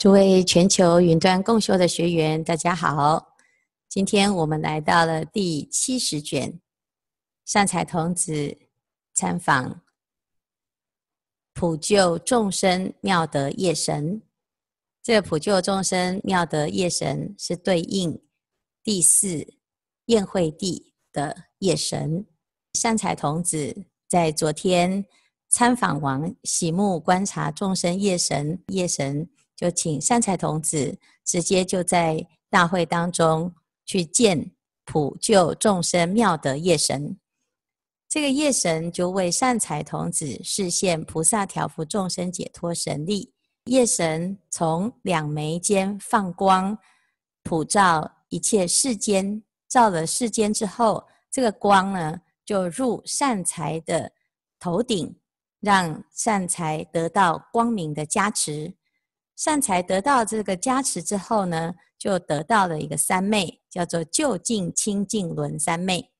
诸位全球云端共修的学员，大家好！今天我们来到了第七十卷，善财童子参访普救众生妙德夜神。这个普救众生妙德夜神是对应第四宴会地的夜神。善财童子在昨天参访完，喜目观察众生夜神，夜神。就请善财童子直接就在大会当中去见普救众生妙德业神，这个业神就为善财童子示现菩萨调伏众生解脱神力。业神从两眉间放光，普照一切世间，照了世间之后，这个光呢就入善财的头顶，让善财得到光明的加持。善财得到这个加持之后呢，就得到了一个三昧，叫做就近清净轮三昧。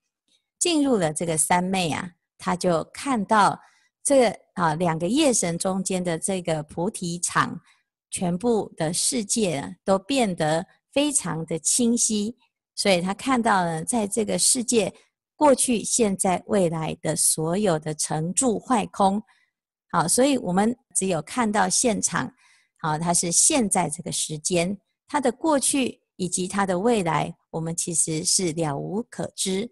进入了这个三昧啊，他就看到这啊两个夜神中间的这个菩提场，全部的世界啊都变得非常的清晰。所以他看到了在这个世界过去、现在、未来的所有的成住坏空。好，所以我们只有看到现场。好，它是现在这个时间，它的过去以及它的未来，我们其实是了无可知。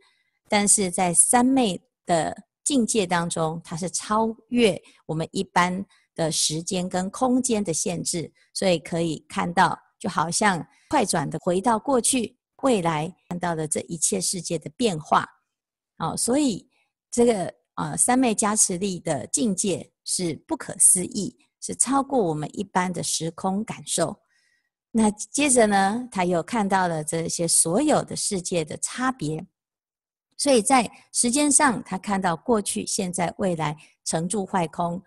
但是在三昧的境界当中，它是超越我们一般的时间跟空间的限制，所以可以看到，就好像快转的回到过去、未来，看到的这一切世界的变化。好，所以这个啊三昧加持力的境界是不可思议。是超过我们一般的时空感受。那接着呢，他又看到了这些所有的世界的差别。所以在时间上，他看到过去、现在、未来成住坏空；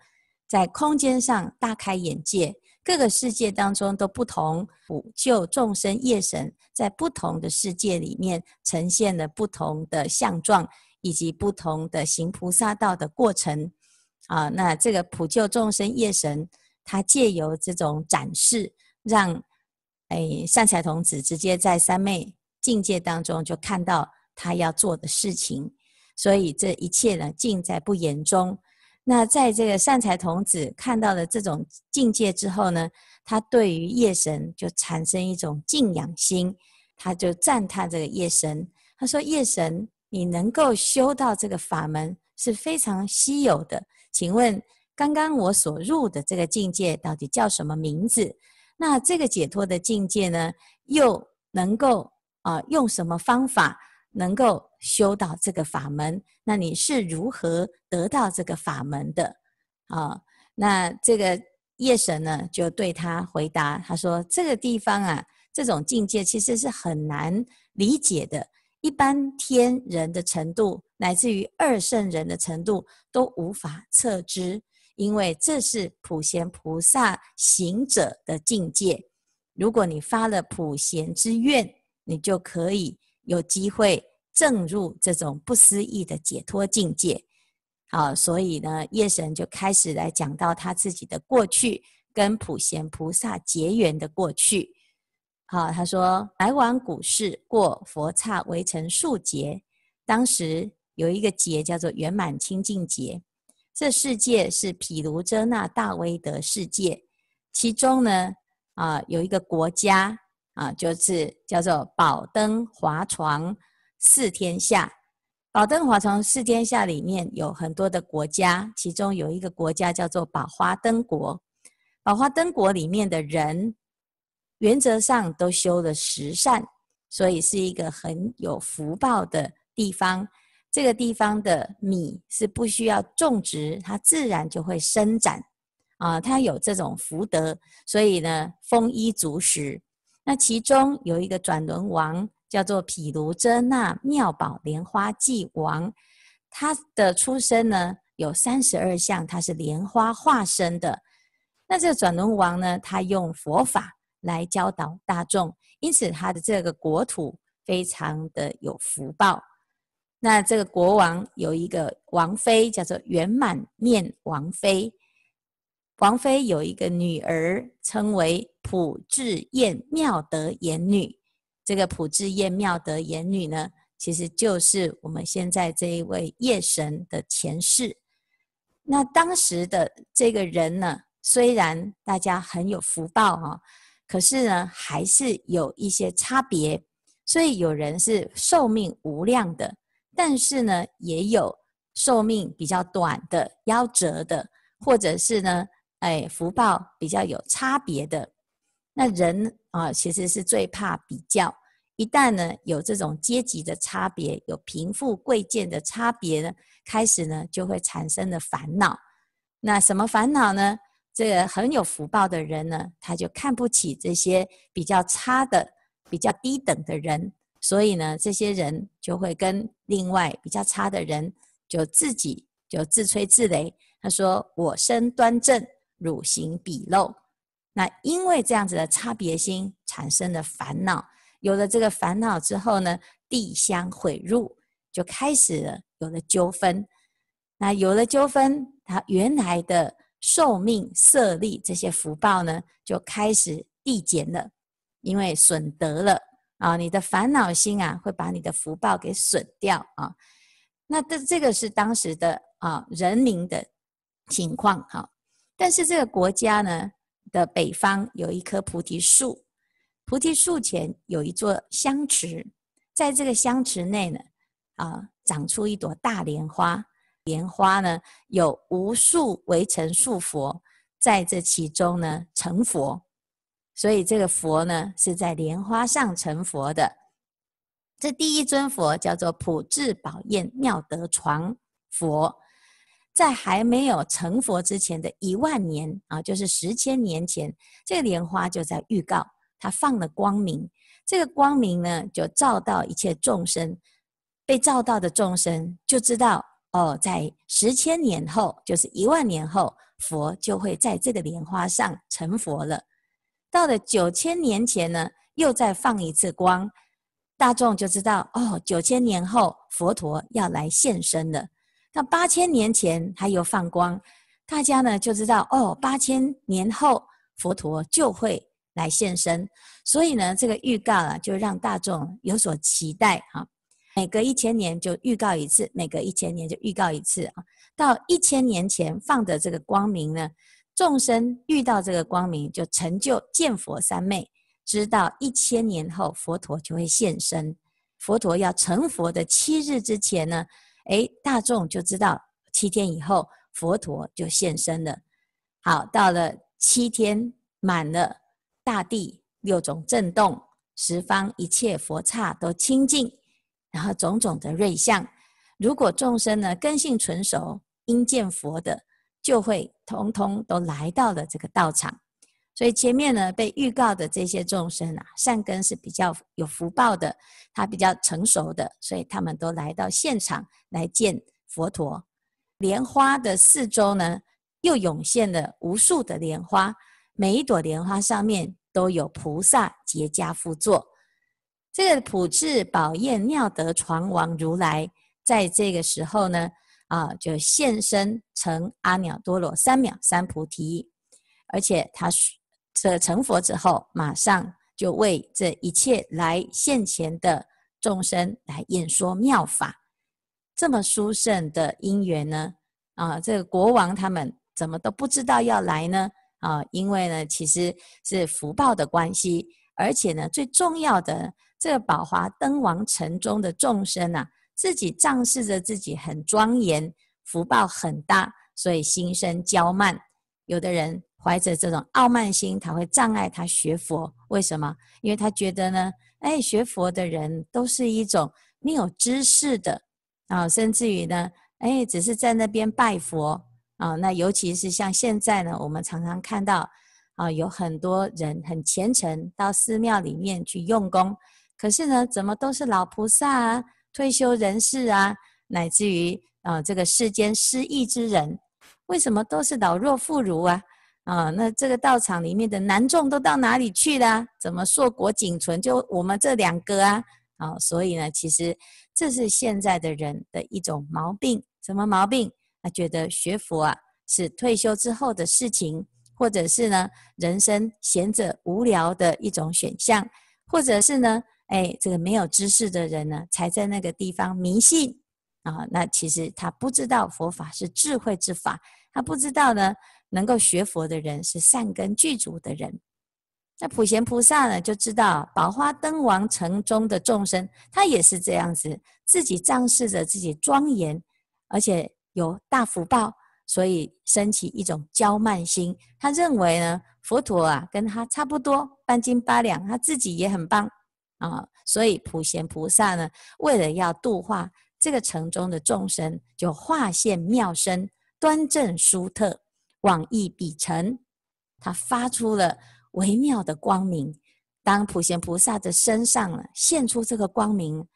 在空间上大开眼界，各个世界当中都不同。普救众生业神在不同的世界里面呈现了不同的相状，以及不同的行菩萨道的过程。啊，那这个普救众生业神，他借由这种展示，让哎善财童子直接在三昧境界当中就看到他要做的事情，所以这一切呢尽在不言中。那在这个善财童子看到了这种境界之后呢，他对于业神就产生一种敬仰心，他就赞叹这个业神，他说：“业神，你能够修到这个法门是非常稀有的。”请问，刚刚我所入的这个境界到底叫什么名字？那这个解脱的境界呢，又能够啊、用什么方法能够修到这个法门？那你是如何得到这个法门的？啊，那这个业神呢就对他回答，他说：这个地方啊，这种境界其实是很难理解的。一般天人的程度，乃至于二圣人的程度，都无法测知，因为这是普贤菩萨行者的境界。如果你发了普贤之愿，你就可以有机会证入这种不思议的解脱境界。好，所以呢，业神就开始来讲到他自己的过去，跟普贤菩萨结缘的过去。好，他说来往古世过佛刹微尘数劫，当时有一个劫叫做圆满清净劫。这世界是毗卢遮那大威德世界，其中呢啊有一个国家啊，就是叫做宝灯华床四天下。宝灯华床四天下里面有很多的国家，其中有一个国家叫做宝华灯国。宝华灯国里面的人。原则上都修了十善，所以是一个很有福报的地方。这个地方的米是不需要种植，它自然就会生长啊。它有这种福德，所以呢，丰衣足食。那其中有一个转轮王，叫做毗卢遮那妙宝莲花髻王，他的出生呢有三十二相，他是莲花化身的。那这个转轮王呢，他用佛法。来教导大众，因此他的这个国土非常的有福报。那这个国王有一个王妃，叫做圆满面王妃。王妃有一个女儿，称为普智焰妙德言女。这个普智焰妙德言女呢，其实就是我们现在这一位夜神的前世。那当时的这个人呢，虽然大家很有福报哈，可是呢，还是有一些差别。所以有人是寿命无量的，但是呢，也有寿命比较短的、夭折的，或者是呢，哎，福报比较有差别的。那人啊，其实是最怕比较。一旦呢，有这种阶级的差别，有贫富贵贱的差别呢，开始呢，就会产生的烦恼。那什么烦恼呢？这个很有福报的人呢，他就看不起这些比较差的。比较低等的人，所以呢，这些人就会跟另外比较差的人，就自己就自吹自擂。他说：“我身端正，汝行鄙陋。”那因为这样子的差别心产生了烦恼，有了这个烦恼之后呢，地相毁入，就开始了有了纠纷。那有了纠纷，他原来的寿命、色力这些福报呢，就开始递减了。因为损德了啊，你的烦恼心啊，会把你的福报给损掉啊。那这这个是当时的啊人民的情况哈。但是这个国家呢的北方有一棵菩提树，菩提树前有一座香池，在这个香池内呢啊长出一朵大莲花，莲花呢有无数微尘树佛在这其中呢成佛。所以这个佛呢，是在莲花上成佛的。这第一尊佛叫做普智宝焰妙德床佛，在还没有成佛之前的一万年啊，就是十千年前，这个莲花就在预告，它放了光明。这个光明呢，就照到一切众生，被照到的众生就知道哦，在十千年后，就是一万年后，佛就会在这个莲花上成佛了。到了九千年前呢，又再放一次光，大众就知道哦，九千年后佛陀要来现身了。那八千年前还有放光，大家呢就知道哦，八千年后佛陀就会来现身。所以呢，这个预告啊，就让大众有所期待哈。每隔一千年就预告一次，每隔一千年就预告一次啊。到一千年前放的这个光明呢，众生遇到这个光明，就成就见佛三昧，知道一千年后佛陀就会现身。佛陀要成佛的七日之前呢，诶，大众就知道七天以后佛陀就现身了。好，到了七天满了，大地六种震动，十方一切佛刹都清净，然后种种的瑞相。如果众生呢根性纯熟，应见佛的。就会通通都来到了这个道场，所以前面呢被预告的这些众生啊，善根是比较有福报的，他比较成熟的，所以他们都来到现场来见佛陀。莲花的四周呢，又涌现了无数的莲花，每一朵莲花上面都有菩萨结跏趺坐。这个普智宝焰妙德传王如来，在这个时候呢。啊，就现身成阿耨多罗三藐三菩提，而且他这成佛之后，马上就为这一切来现前的众生来演说妙法。这么殊胜的因缘呢？啊，这个国王他们怎么都不知道要来呢？啊，因为呢，其实是福报的关系，而且呢，最重要的这个宝华灯王城中的众生啊。自己仗势着自己很庄严，福报很大，所以心生骄慢。有的人怀着这种傲慢心，他会障碍他学佛。为什么？因为他觉得呢，哎，学佛的人都是一种没有知识的啊，甚至于呢，哎，只是在那边拜佛啊。那尤其是像现在呢，我们常常看到啊，有很多人很虔诚，到寺庙里面去用功，可是呢，怎么都是老菩萨啊？退休人士啊，乃至于啊、这个世间失意之人，为什么都是老弱妇孺啊？啊，那这个道场里面的男众都到哪里去了？怎么硕果仅存？就我们这两个啊？啊，所以呢，其实这是现在的人的一种毛病。什么毛病？他觉得学佛啊是退休之后的事情，或者是呢人生闲着无聊的一种选项，或者是呢，哎，这个没有知识的人呢，才在那个地方迷信啊。那其实他不知道佛法是智慧之法，他不知道呢，能够学佛的人是善根具足的人。那普贤菩萨呢，就知道宝花灯王城中的众生，他也是这样子，自己仗势着自己庄严，而且有大福报。所以升起一种骄慢心，他认为呢，佛陀啊跟他差不多，半斤八两，他自己也很棒啊。所以普贤菩萨呢，为了要度化这个城中的众生，就化现妙身，端正殊特，往诣彼城，他发出了微妙的光明。当普贤菩萨的身上呢，现出这个光明，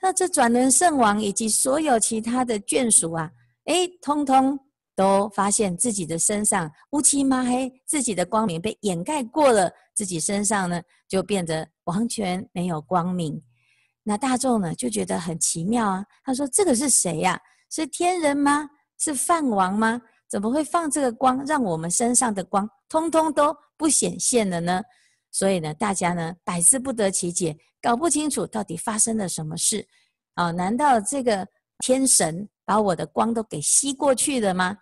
那这转轮圣王以及所有其他的眷属啊，哎，通通。都发现自己的身上乌漆嘛黑，自己的光明被掩盖过了，自己身上呢就变得完全没有光明。那大众呢就觉得很奇妙啊，他说：“这个是谁呀？是天人吗？是梵王吗？怎么会放这个光，让我们身上的光通通都不显现了呢？”所以呢，大家呢百思不得其解，搞不清楚到底发生了什么事啊？难道这个天神把我的光都给吸过去了吗？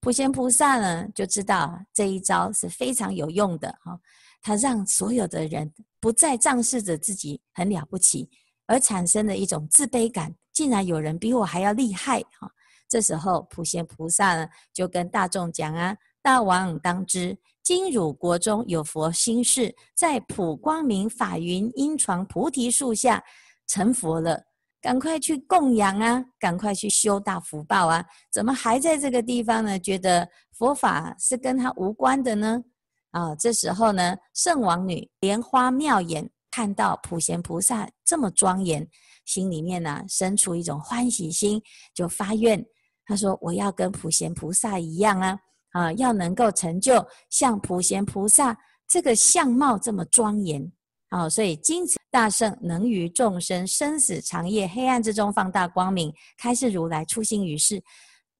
普贤菩萨呢，就知道这一招是非常有用的哈。他让所有的人不再仗势着自己很了不起，而产生了一种自卑感，竟然有人比我还要厉害哈。这时候普贤菩萨呢，就跟大众讲啊：“大王当知，今汝国中有佛心事，在普光明法云阴床菩提树下成佛了。”赶快去供养啊！赶快去修大福报啊！怎么还在这个地方呢？觉得佛法是跟他无关的呢？啊，这时候呢，圣王女莲花妙眼看到普贤菩萨这么庄严，心里面呢、生出一种欢喜心，就发愿，她说：“我要跟普贤菩萨一样啊！啊，要能够成就像普贤菩萨这个相貌这么庄严。”好，所以金子大圣能于众生生死长夜黑暗之中放大光明，开示如来初心于世。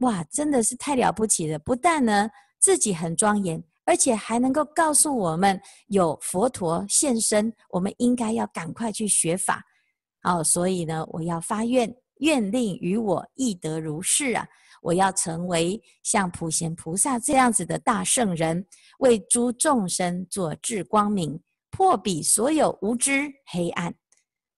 哇，真的是太了不起了！不但呢自己很庄严，而且还能够告诉我们有佛陀现身，我们应该要赶快去学法。好，所以呢，我要发愿，愿令于我亦得如是啊！我要成为像普贤菩萨这样子的大圣人，为诸众生做智光明。破彼所有无知黑暗，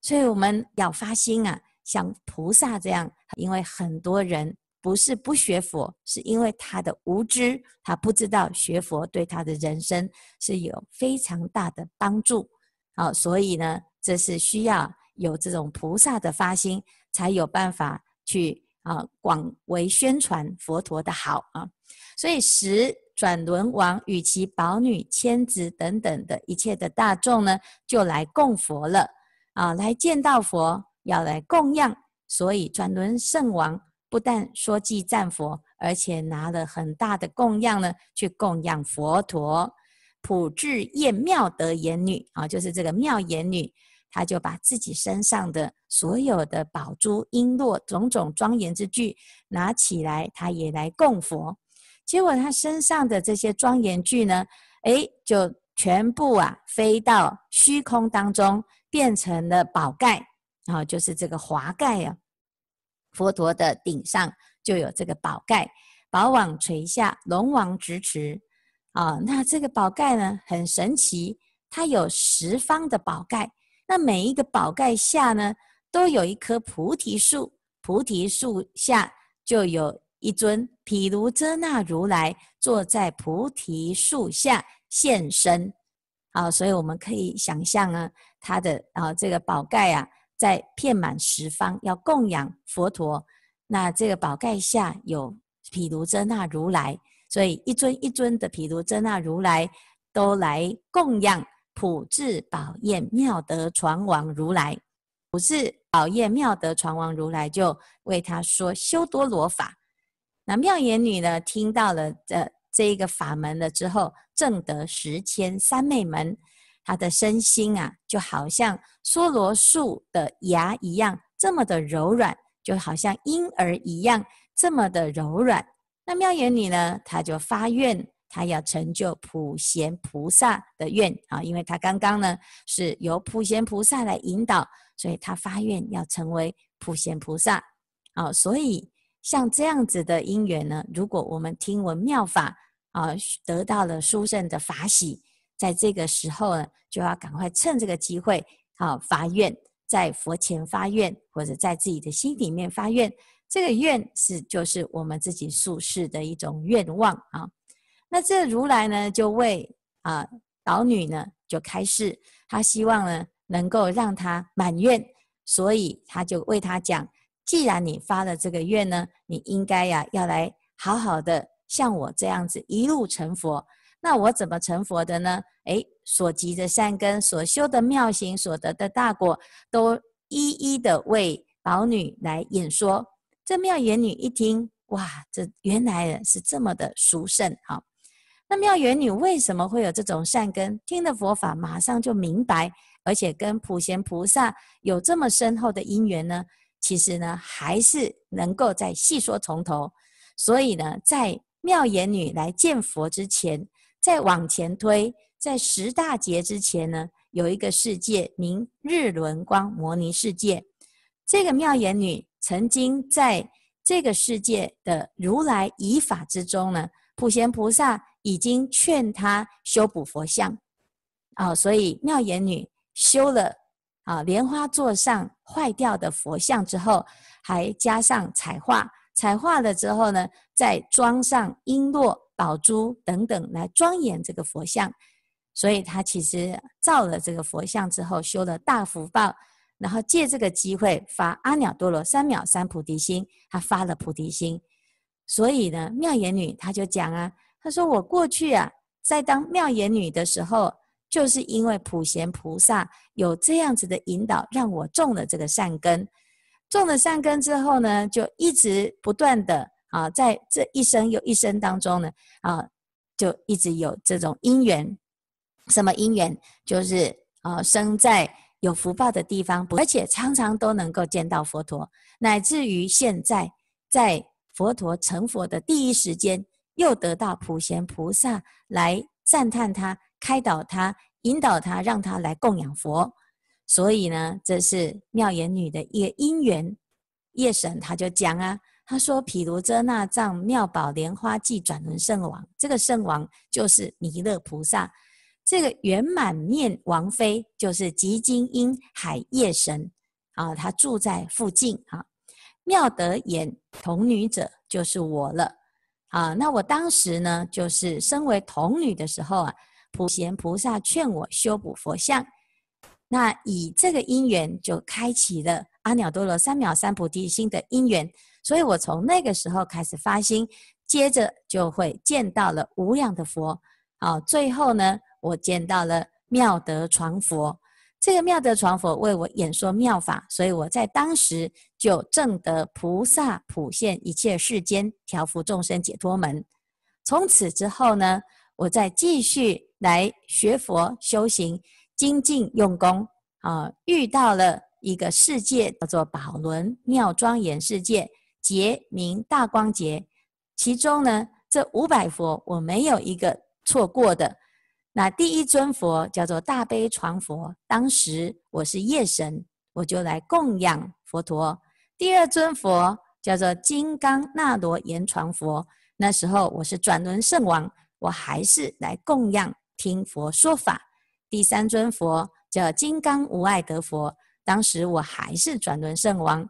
所以我们要发心啊，像菩萨这样。因为很多人不是不学佛，是因为他的无知，他不知道学佛对他的人生是有非常大的帮助。好，所以呢，这是需要有这种菩萨的发心，才有办法去啊广为宣传佛陀的好啊。所以十。转轮王与其宝女、千子等等的一切的大众呢，就来供佛了啊！来见到佛，要来供养，所以转轮圣王不但说偈赞佛，而且拿了很大的供养呢，去供养佛陀。普智焰妙德言女啊，就是这个妙言女，她就把自己身上的所有的宝珠、璎珞、种种庄严之具拿起来，她也来供佛。结果他身上的这些庄严具呢，哎，就全部啊飞到虚空当中，变成了宝盖，然后就是这个华盖啊。佛陀的顶上就有这个宝盖，宝网垂下，龙王执持啊。那这个宝盖呢，很神奇，它有十方的宝盖，那每一个宝盖下呢，都有一棵菩提树，菩提树下就有。一尊毗卢遮那如来坐在菩提树下现身，好，所以我们可以想象呢，他的啊这个宝盖啊，在遍满十方要供养佛陀，那这个宝盖下有毗卢遮那如来，所以一尊一尊的毗卢遮那如来都来供养普智宝焰妙德传王如来，普智宝焰妙德传王如来就为他说修多罗法。那妙颜女呢，听到了这这一个法门了之后，证得十千三昧门，她的身心啊，就好像娑罗树的芽一样，这么的柔软，就好像婴儿一样，这么的柔软。那妙颜女呢，她就发愿，他要成就普贤菩萨的愿啊，因为他刚刚呢是由普贤菩萨来引导，所以他发愿要成为普贤菩萨啊。所以像这样子的因缘呢，如果我们听闻妙法啊，得到了殊胜的法喜，在这个时候呢，就要赶快趁这个机会啊发愿，在佛前发愿，或者在自己的心里面发愿。这个愿是就是我们自己宿世的一种愿望啊。那这如来呢，就为啊导女呢就开示，他希望呢能够让她满愿，所以他就为她讲：既然你发了这个愿呢，你应该呀要来好好的像我这样子一路成佛。那我怎么成佛的呢？诶，所集的善根，所修的妙行，所得的大果，都一一的为宝女来演说。这妙言女一听，哇，这原来是这么的殊胜啊！那妙言女为什么会有这种善根？听了佛法，马上就明白，而且跟普贤菩萨有这么深厚的因缘呢？其实呢，还是能够再细说从头。所以呢，在妙言女来见佛之前，再往前推，在十大劫之前呢，有一个世界名日轮光摩尼世界。这个妙言女。曾经在这个世界的如来仪法之中呢，普贤菩萨已经劝她修补佛像，啊，所以妙言女修了啊莲花座上坏掉的佛像之后，还加上彩画，彩画了之后呢，再装上璎珞、宝珠等等来庄严这个佛像，所以他其实造了这个佛像之后，修了大福报。然后借这个机会发阿耨多罗三藐三菩提心，他发了菩提心，所以呢，妙言女他就讲啊，他说我过去啊，在当妙言女的时候，就是因为普贤菩萨有这样子的引导，让我种了这个善根，种了善根之后呢，就一直不断的啊，在这一生又一生当中呢，啊，就一直有这种因缘，什么因缘？就是啊，生在。有福报的地方，而且常常都能够见到佛陀，乃至于现在在佛陀成佛的第一时间，又得到普贤菩萨来赞叹他、开导他、引导他，让他来供养佛。所以呢，这是妙言女的一个因缘。夜神他就讲啊，他说：“毗卢遮那藏妙宝莲花记转轮圣王，这个圣王就是弥勒菩萨。”这个圆满面王妃就是吉金英海夜神啊，他住在附近啊。妙德眼童女者就是我了啊。那我当时呢，就是身为童女的时候啊，普贤菩萨劝我修补佛像，那以这个因缘就开启了阿耨多罗三藐三菩提心的因缘，所以我从那个时候开始发心，接着就会见到了无量的佛啊，最后呢。我见到了妙德传佛，这个妙德传佛为我演说妙法，所以我在当时就证得菩萨普现一切世间调伏众生解脱门。从此之后呢，我再继续来学佛修行，精进用功啊，遇到了一个世界叫做宝轮妙庄严世界，劫名大光劫，其中呢这五百佛我没有一个错过的。那第一尊佛叫做大悲传佛，当时我是夜神，我就来供养佛陀。第二尊佛叫做金刚那罗延传佛，那时候我是转轮圣王，我还是来供养听佛说法。第三尊佛叫金刚无碍德佛，当时我还是转轮圣王。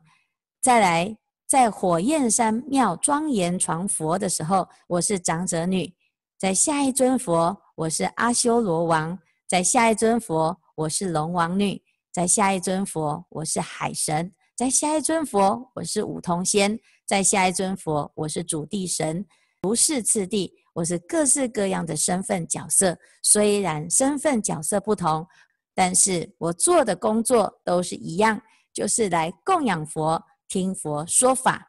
再来，在火焰山庙庄严传佛的时候，我是长者女。在下一尊佛。我是阿修罗王，在下一尊佛，我是龙王女；在下一尊佛，我是海神；在下一尊佛，我是五通仙；在下一尊佛，我是主地神。不是次第，我是各式各样的身份角色。虽然身份角色不同，但是我做的工作都是一样，就是来供养佛、听佛说法，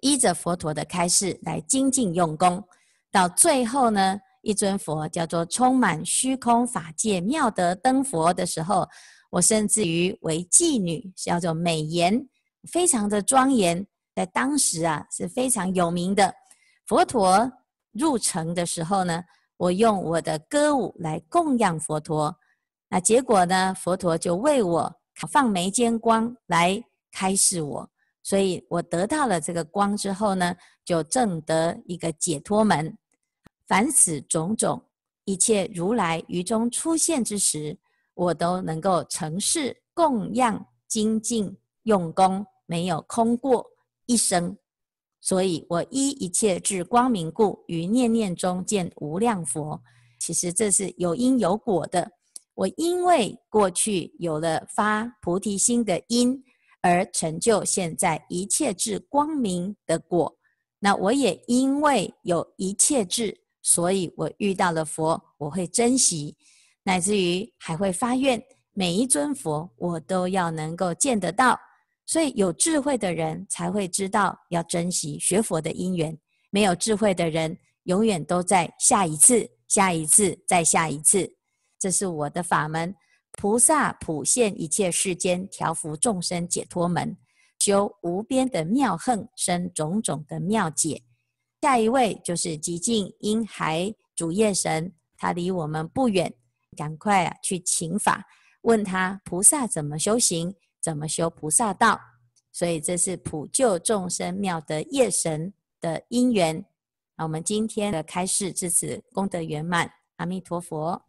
依着佛陀的开示来精进用功。到最后呢，一尊佛叫做充满虚空法界妙德灯佛的时候，我甚至于为妓女，叫做美颜，非常的庄严，在当时啊是非常有名的。佛陀入城的时候呢，我用我的歌舞来供养佛陀。那结果呢？佛陀就为我放眉间光来开示我，所以我得到了这个光之后呢，就证得一个解脱门。凡此种种，一切如来于中出现之时，我都能够成事供养精进用功，没有空过一生。所以我依一切智光明故，于念念中见无量佛。其实这是有因有果的。我因为过去有了发菩提心的因，而成就现在一切智光明的果。那我也因为有一切智。所以我遇到了佛，我会珍惜，乃至于还会发愿，每一尊佛我都要能够见得到。所以有智慧的人才会知道要珍惜学佛的因缘，没有智慧的人永远都在下一次、下一次、再下一次。这是我的法门，菩萨普现一切世间，调伏众生解脱门，修无边的妙恨，生种种的妙解。下一位就是极静因海主业神，他离我们不远，赶快啊去请法，问他菩萨怎么修行，怎么修菩萨道。所以这是普救众生妙德业神的因缘。那我们今天的开示至此功德圆满，阿弥陀佛。